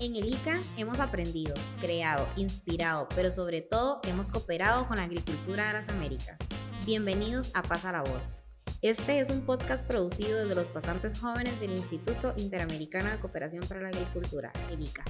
En el ICA hemos aprendido, creado, inspirado, pero sobre todo hemos cooperado con la agricultura de las Américas. Bienvenidos a Pasa la Voz. Este es un podcast producido desde los pasantes jóvenes del Instituto Interamericano de Cooperación para la Agricultura, el ICA.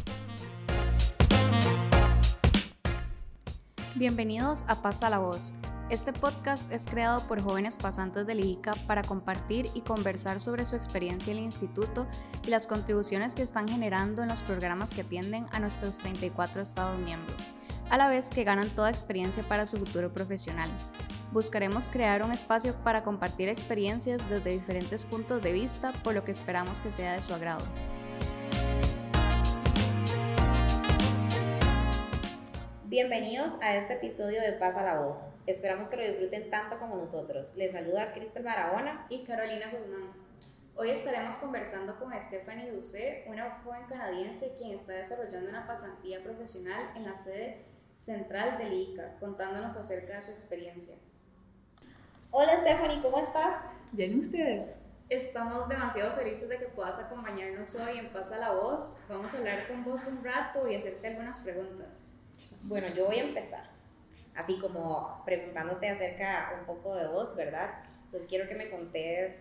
Bienvenidos a Pasa la Voz. Este podcast es creado por jóvenes pasantes del ICA para compartir y conversar sobre su experiencia en el instituto y las contribuciones que están generando en los programas que atienden a nuestros 34 estados miembros, a la vez que ganan toda experiencia para su futuro profesional. Buscaremos crear un espacio para compartir experiencias desde diferentes puntos de vista, por lo que esperamos que sea de su agrado. Bienvenidos a este episodio de Pasa la Voz. Esperamos que lo disfruten tanto como nosotros. Les saluda Cristel Barahona y Carolina Guzmán. Hoy estaremos conversando con Stephanie Doucet, una joven canadiense quien está desarrollando una pasantía profesional en la sede central del ICA, contándonos acerca de su experiencia. Hola Stephanie, ¿cómo estás? Bien, ustedes? Estamos demasiado felices de que puedas acompañarnos hoy en Pasa la Voz. Vamos a hablar con vos un rato y hacerte algunas preguntas. Bueno, yo voy a empezar, así como preguntándote acerca un poco de vos, ¿verdad? Pues quiero que me contes,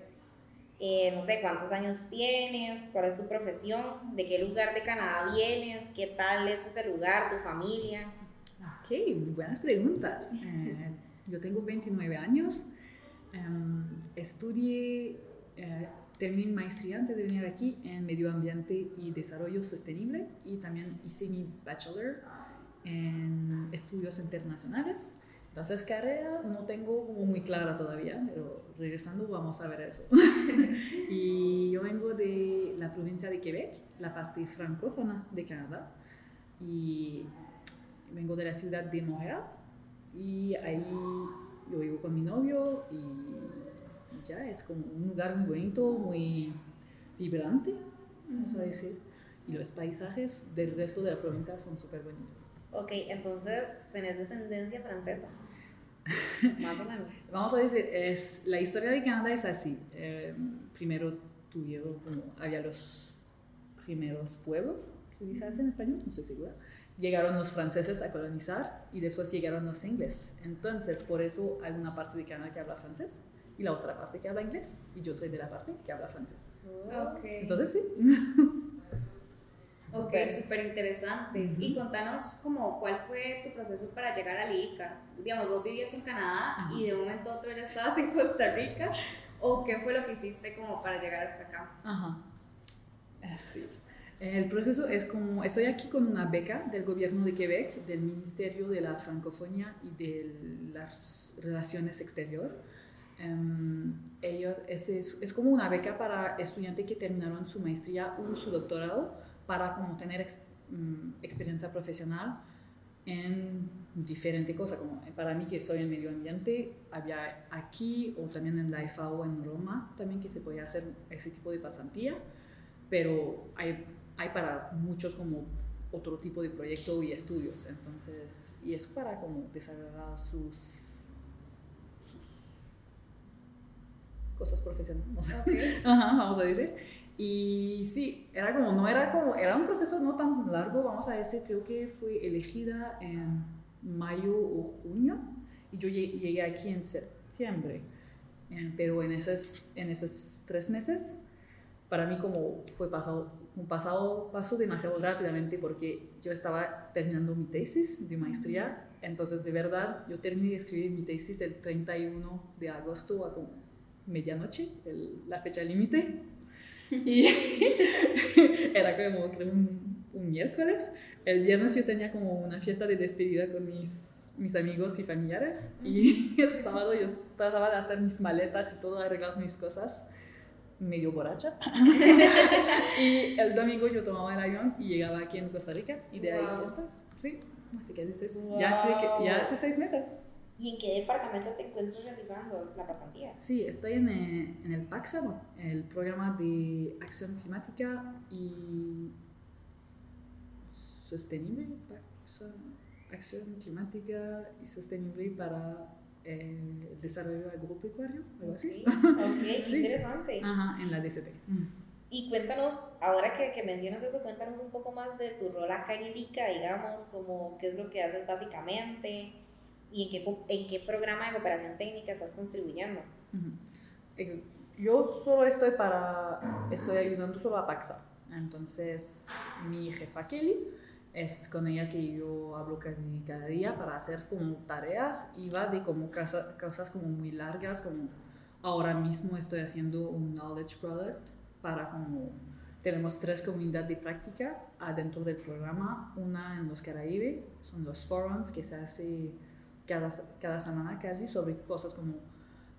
eh, no sé, cuántos años tienes, cuál es tu profesión, de qué lugar de Canadá vienes, qué tal es ese lugar, tu familia. Ok, muy buenas preguntas. Eh, yo tengo 29 años, em, estudié, eh, terminé mi maestría antes de venir aquí en Medio Ambiente y Desarrollo Sostenible y también hice mi bachelor en estudios internacionales. Entonces, carrera no tengo muy clara todavía, pero regresando vamos a ver eso. y yo vengo de la provincia de Quebec, la parte francófona de Canadá, y vengo de la ciudad de Montreal, y ahí yo vivo con mi novio, y ya es como un lugar muy bonito, muy vibrante, vamos a decir, y los paisajes del resto de la provincia son súper bonitos. Ok, entonces tenés descendencia francesa. Más o menos. Vamos a decir, es, la historia de Canadá es así. Eh, primero tuvieron, como había los primeros pueblos, que dice en español, no estoy segura. Llegaron los franceses a colonizar y después llegaron los ingleses. Entonces, por eso hay una parte de Canadá que habla francés y la otra parte que habla inglés. Y yo soy de la parte que habla francés. Okay. Entonces, sí. Ok, súper interesante. Y contanos como cuál fue tu proceso para llegar a ICA. Digamos, vos vivías en Canadá y de un momento a otro ya estabas en Costa Rica. ¿O qué fue lo que hiciste como para llegar hasta acá? Ajá. Eh, sí. El proceso es como, estoy aquí con una beca del gobierno de Quebec, del Ministerio de la Francofonía y de las Relaciones Exterior. Um, ellos, es, es, es, como una beca para estudiantes que terminaron su maestría o su doctorado para como tener ex, um, experiencia profesional en diferente cosas, como para mí que estoy en medio ambiente, había aquí o también en la FAO en Roma también que se podía hacer ese tipo de pasantía, pero hay, hay para muchos como otro tipo de proyecto y estudios, entonces, y es para como desarrollar sus, sus cosas profesionales, Okay. Ajá, vamos a decir. Y sí, era como, no era como, era un proceso no tan largo, vamos a decir, creo que fue elegida en mayo o junio y yo llegué aquí en septiembre. Pero en esos, en esos tres meses, para mí como fue pasado, un pasado, pasó demasiado rápidamente porque yo estaba terminando mi tesis de maestría, entonces de verdad yo terminé de escribir mi tesis el 31 de agosto a como medianoche, el, la fecha límite. Y era como creo un, un, miércoles. El viernes yo tenía como una fiesta de despedida con mis, mis amigos y familiares. Y el sábado yo trataba de hacer mis maletas y todo, arreglar mis cosas, medio borracha. y el domingo yo tomaba el avión y llegaba aquí en Costa Rica. Y de ahí ya está. Sí, así que hace, wow. ya, hace, ya hace seis meses. ¿Y en qué departamento te encuentras realizando la pasantía? Sí, estoy en el, en el PACSA, el programa de acción climática y sostenible, acción climática y sostenible para eh, el desarrollo agropecuario, algo así. Ok, okay sí. interesante. Ajá, en la DCT. Y cuéntanos, ahora que, que, mencionas eso, cuéntanos un poco más de tu rol acá en ILICA, digamos, como qué es lo que haces básicamente y en qué, en qué programa de cooperación técnica estás contribuyendo. Yo solo estoy para, estoy ayudando solo a Paxa. Entonces, mi jefa Kelly, es con ella que yo hablo casi cada día para hacer como tareas y va de como cosas como muy largas, como ahora mismo estoy haciendo un knowledge product para como tenemos tres comunidades de práctica adentro del programa, una en los Caraíbes, son los forums que se hace cada, cada semana casi sobre cosas como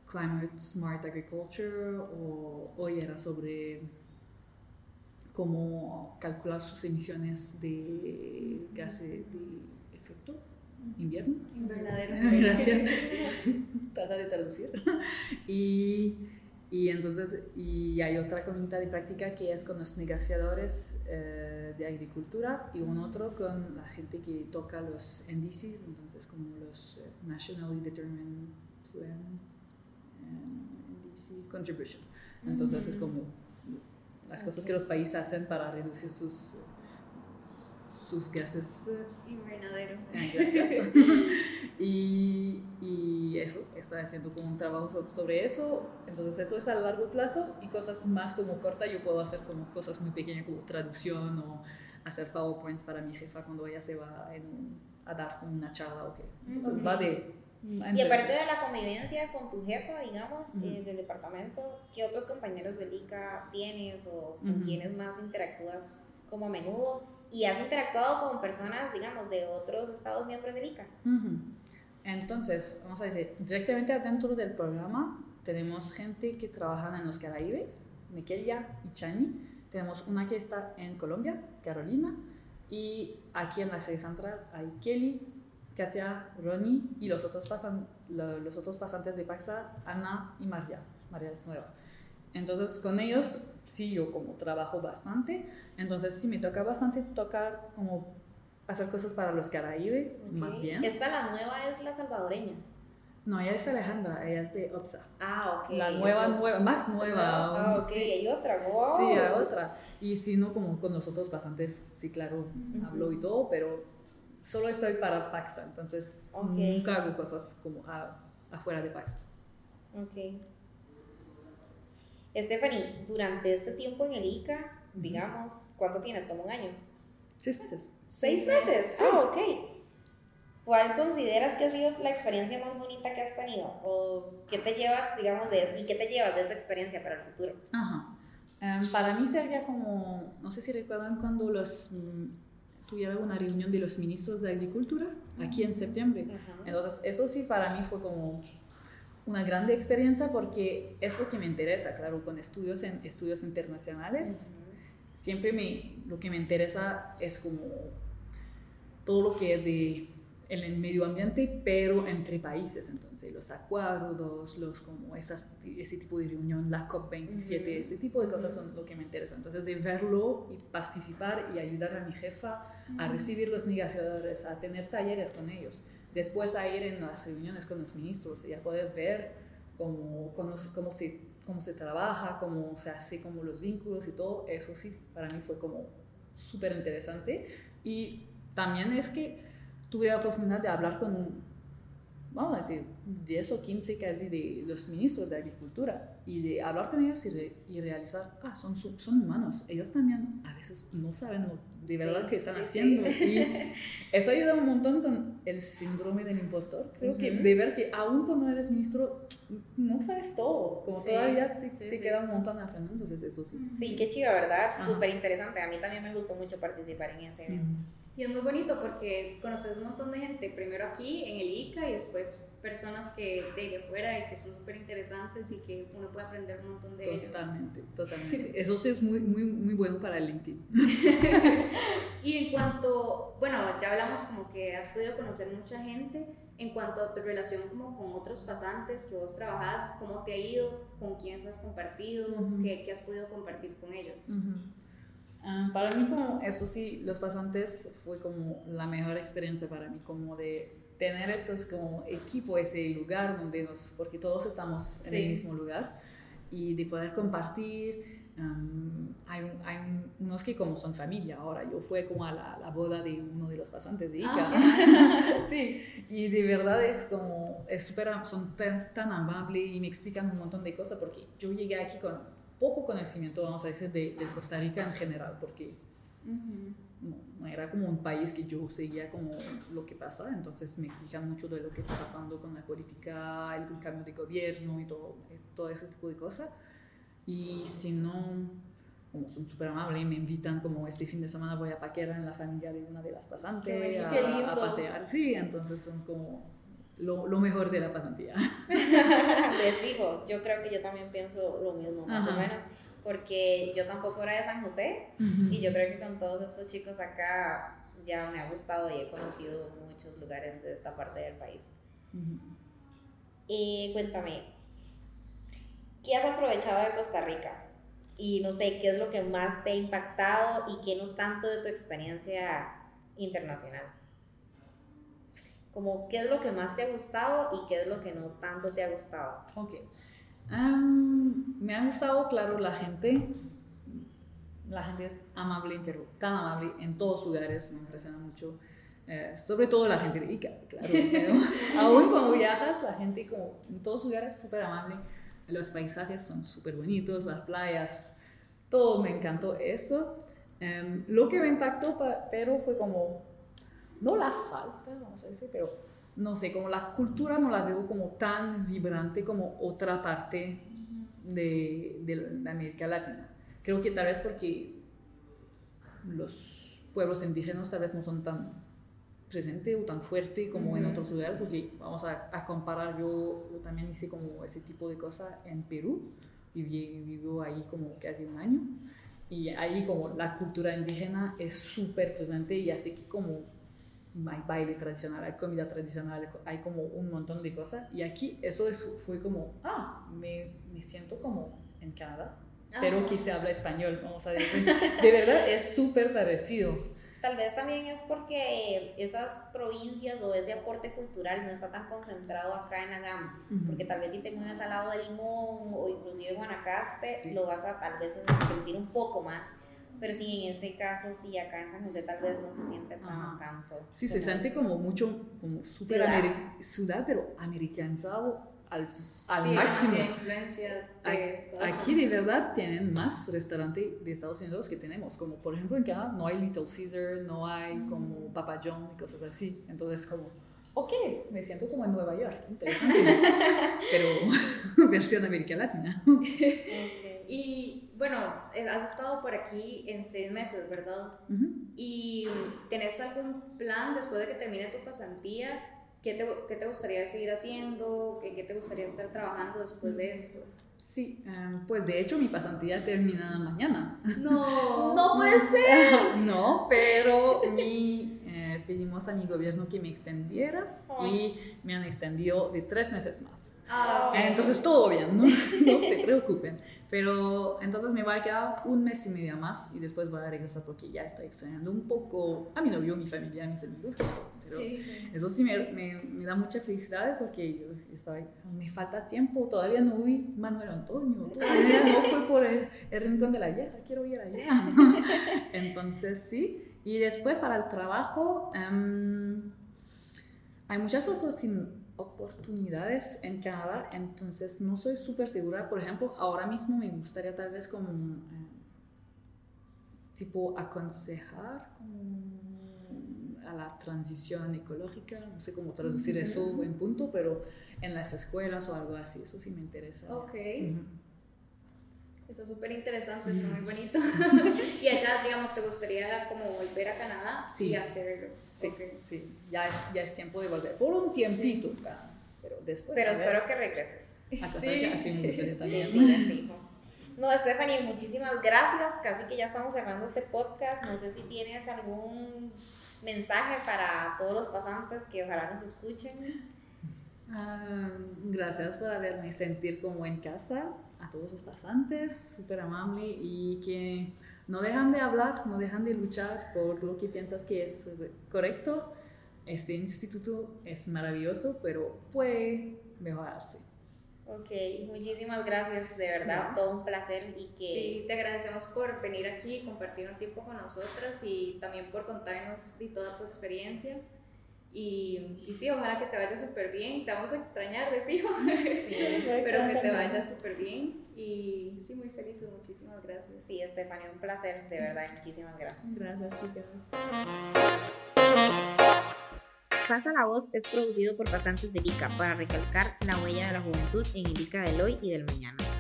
climate smart agriculture o hoy era sobre cómo calcular sus emisiones de gases de efecto invierno. Invernadero. Gracias. Trata de traducir. Y y entonces, y hay otra comunidad de práctica que es con los negociadores eh, de agricultura y un otro con la gente que toca los NDCs, entonces como los eh, Nationally Determined Plan NDC Contribution. Entonces es como las cosas que los países hacen para reducir sus sus gases. Invernadero. Ah, gracias. y, y, eso, estoy haciendo como un trabajo sobre eso. Entonces eso es a largo plazo y cosas más como corta yo puedo hacer como cosas muy pequeñas como traducción o hacer PowerPoints para mi jefa cuando ella se va a dar como una charla o qué. Entonces va de... Y aparte de la convivencia con tu jefa, digamos, eh, del departamento, ¿qué otros compañeros del ICA tienes o con quiénes más interactúas como a menudo? y has interactuado con personas, digamos, de otros estados miembros del ICA. Entonces, vamos a decir, directamente adentro del programa tenemos gente que trabaja en los Caraíbes, Miquelia y Chani. Tenemos una que está en Colombia, Carolina, y aquí en la sede central hay Kelly, Katia, Ronnie y los otros, pasan, los otros pasantes de Paxa, Ana y María. María es nueva. Entonces, con ellos sí, yo como trabajo bastante, entonces sí me toca bastante tocar como hacer cosas para los Caraíbes, más bien. Esta la nueva es la salvadoreña. No, ella es Alejandra, ella es de OPSA. Ah, ok. La nueva, nueva, más nueva. Ah, ok, hay otra, wow. Sí, hay otra. Y si no, como con los otros pasantes, sí, claro, hablo y todo, pero solo estoy para Paxa, entonces nunca hago cosas como afuera de Paxa. Ok. Stephanie, durante este tiempo en el ICA, digamos, ¿cuánto tienes? ¿Como un año? Seis meses. ¿Seis meses? Ah, ok. ¿Cuál consideras que ha sido la experiencia más bonita que has tenido? ¿O qué te llevas, digamos, de eso? ¿Y qué te llevas de esa experiencia para el futuro? Ajá. Em, para mí sería como, no sé si recuerdan cuando los mm, tuvieron una reunión de los ministros de Agricultura aquí en septiembre. Entonces, eso sí para mí fue como una grande experiencia porque es lo que me interesa, claro, con estudios en estudios internacionales. Siempre me, lo que me interesa es como todo lo que es de el medio ambiente, pero entre países, entonces los acuerdos, los como esas, ese tipo de reunión, la COP27, ese tipo de cosas son lo que me interesa. Entonces de verlo y participar y ayudar a mi jefa a recibir los negociadores, a tener talleres con ellos después a ir en las reuniones con los ministros y a poder ver cómo, cómo, se, cómo se trabaja, cómo se hace como los vínculos y todo, eso sí, para mí fue como súper interesante. Y también es que tuve la oportunidad de hablar con vamos a decir, 10 o 15 casi de los ministros de Agricultura y de hablar con ellos y, realizar, ah, son, son humanos, ellos también a veces no saben de verdad qué están haciendo. Y eso ayuda un montón con el síndrome del impostor. Creo que de ver que aún cuando eres ministro no sabes todo, como todavía te, te queda un montón de aprender, entonces eso sí. Sí, qué chido, ¿verdad? Súper interesante. A mí también me gustó mucho participar en ese evento. Y es muy bonito porque conoces un montón de gente, primero aquí en el ICA y después personas que de afuera y que son súper interesantes y que uno puede aprender un montón de ellos. Totalmente, totalmente. Eso sí es muy, muy, muy bueno para el LinkedIn. y en cuanto, bueno, ya hablamos como que has podido conocer mucha gente, en cuanto a tu relación como con otros pasantes que vos trabajás, ¿cómo te ha ido? ¿Con quiénes has compartido? ¿Qué, ¿Qué, has podido compartir con ellos? Ah, para mí, como eso sí, los pasantes fue como la mejor experiencia para mí, como de tener esos como equipo, ese lugar donde nos, porque todos estamos en el mismo lugar. y de poder compartir. Um, hay, hay unos que como son familia ahora, yo fui como a la, la boda de uno de los pasantes de Ica. Ah, sí, y de verdad es como, es super, son tan, tan amables y me explican un montón de cosas porque yo llegué aquí con poco conocimiento, vamos a decir, de, de Costa Rica en general, porque no, no, era como un país que yo seguía como lo que pasa, entonces me explican mucho de lo que está pasando con la política, el cambio de gobierno y todo, eh, todo ese tipo de cosas. Y si no, como son súper amables me invitan como este fin de semana voy a Paquera en la familia de una de las pasantes a, a, pasear. Sí, entonces son como lo, lo mejor de la pasantía. Les digo, yo creo que yo también pienso lo mismo, más o menos porque yo tampoco era de San José y yo creo que con todos estos chicos acá ya me ha gustado y he conocido muchos lugares de esta parte del país. Y cuéntame, ¿qué has aprovechado de Costa Rica? Y no sé, ¿qué es lo que más te ha impactado y qué no tanto de tu experiencia internacional? Como, ¿qué es lo que más te ha gustado y qué es lo que no tanto te ha gustado? Ok me ha gustado, claro, la gente. La gente es amable, tan amable en todos lugares, me impresiona mucho. Eh, sobre todo la gente rica, claro. Pero aún cuando viajas, la gente como en todos lugares es súper amable. Los paisajes son súper bonitos, las playas, todo me encantó eso. Em, lo que me impactó, pero fue como, no la falta, vamos a decir, pero no sé, como la cultura no la veo como tan vibrante como otra parte de, de, América Latina. Creo que tal vez porque los pueblos indígenas tal vez no son tan presentes o tan fuertes como en otros lugares, porque vamos a, a comparar, yo, yo, también hice como ese tipo de cosas en Perú, viví, vivo ahí como casi un año, y ahí como la cultura indígena es súper presente y así que como hay baile tradicional, hay comida tradicional, hay como un montón de cosas. Y aquí eso fue como, ah, me, me siento como en Canadá, pero que se habla español, vamos a decir. De verdad es súper parecido. Tal vez también es porque esas provincias o ese aporte cultural no está tan concentrado acá en Agam, porque tal vez si te mueves al lado de Limón o inclusive Guanacaste, lo vas a tal vez sentir un poco más pero sí, en ese caso, sí, acá en San José tal vez no se siente tan, tanto. Sí, se siente como mucho, como súper ciudad. ciudad, pero americanizado al, al máximo. influencia de Aquí de verdad tienen más restaurantes de Estados Unidos que tenemos. Como por ejemplo en Canadá no hay Little Caesar, no hay mm. como Papa John y cosas así. Entonces como, ok, me siento como en Nueva York, interesante. pero versión América Latina. Y bueno, eh, has estado por aquí en seis meses, ¿verdad? ¿Y tenés algún plan después de que termine tu pasantía? ¿Qué te, qué te gustaría seguir haciendo? ¿Qué, ¿Qué, te gustaría estar trabajando después de esto? Sí, em, pues de hecho mi pasantía termina mañana. No, no puede ser. no, pero mi, eh, pedimos a mi gobierno que me extendiera y me han extendido de tres meses más. Ah, entonces todo bien, ¿no? no se preocupen. Pero entonces me va a quedar un mes y medio más y después voy a regresar porque ya estoy extrañando un poco a mi novio, mi familia, mis amigos. Pero sí. eso sí me, me, me, da mucha felicidad porque yo estoy, me falta tiempo, todavía no vi Manuel Antonio, todavía no fue por el, rincón de la vieja, quiero ir allá. entonces sí. Y después para el trabajo um, hay muchas oportunidades oportunidades en Canadá, entonces no soy súper segura. Por ejemplo, ahora mismo me gustaría tal vez como eh, tipo aconsejar a la transición ecológica, no sé cómo traducir eso en punto, pero en las escuelas o algo así, eso sí me interesa. Ok. Es súper interesante, es muy bonito. y allá, digamos, ¿te gustaría como volver a Canadá sí. y hacerlo? Sí, sí, ya es, ya es tiempo de volver. Por un tiempito, pero después. Pero espero que regreses. sí. así me gustaría también. Sí, no, Stephanie, muchísimas gracias. Casi que ya estamos cerrando este podcast. No sé si tienes algún mensaje para todos los pasantes que ojalá nos escuchen. Ah, gracias por haberme sentir como en casa a todos los pasantes, súper amable y que no dejan de hablar, no dejan de luchar por lo que piensas que es correcto. Este instituto es maravilloso, pero puede mejorarse. Ok, muchísimas gracias, de verdad, todo un placer y que... Sí, te agradecemos por venir aquí y compartir un tiempo con nosotras y también por contarnos de toda tu experiencia. Y, y sí, ojalá que te vaya súper bien, te vamos a extrañar de fijo, sí, pero que te vaya súper bien y sí, muy feliz, muchísimas gracias. Sí, Estefania, un placer, de verdad, muchísimas gracias. Gracias, chicas. Pasa la Voz es producido por pasantes del ICA para recalcar la huella de la juventud en el ICA del hoy y del mañana.